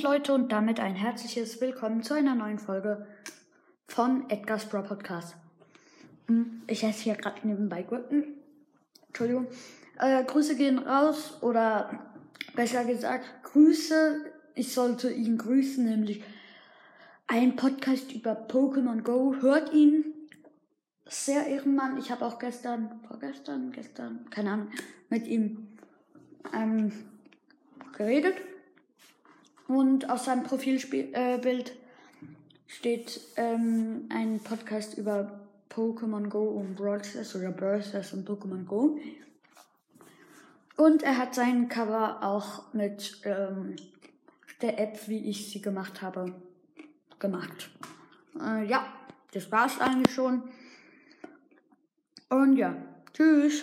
Moin Leute und damit ein herzliches Willkommen zu einer neuen Folge von Edgar's Bro Podcast. Hm, Ich esse hier gerade nebenbei Gurken. Entschuldigung. Äh, Grüße gehen raus oder besser gesagt Grüße. Ich sollte ihn grüßen, nämlich ein Podcast über Pokémon Go. Hört ihn. Sehr Ehrenmann. Ich habe auch gestern, vorgestern, gestern, keine Ahnung, mit ihm ähm, geredet. Und auf seinem Profilbild äh, steht ähm, ein Podcast über Pokémon Go und Brawl oder Brawl und Pokémon Go. Und er hat sein Cover auch mit ähm, der App, wie ich sie gemacht habe, gemacht. Äh, ja, das war's eigentlich schon. Und ja, tschüss.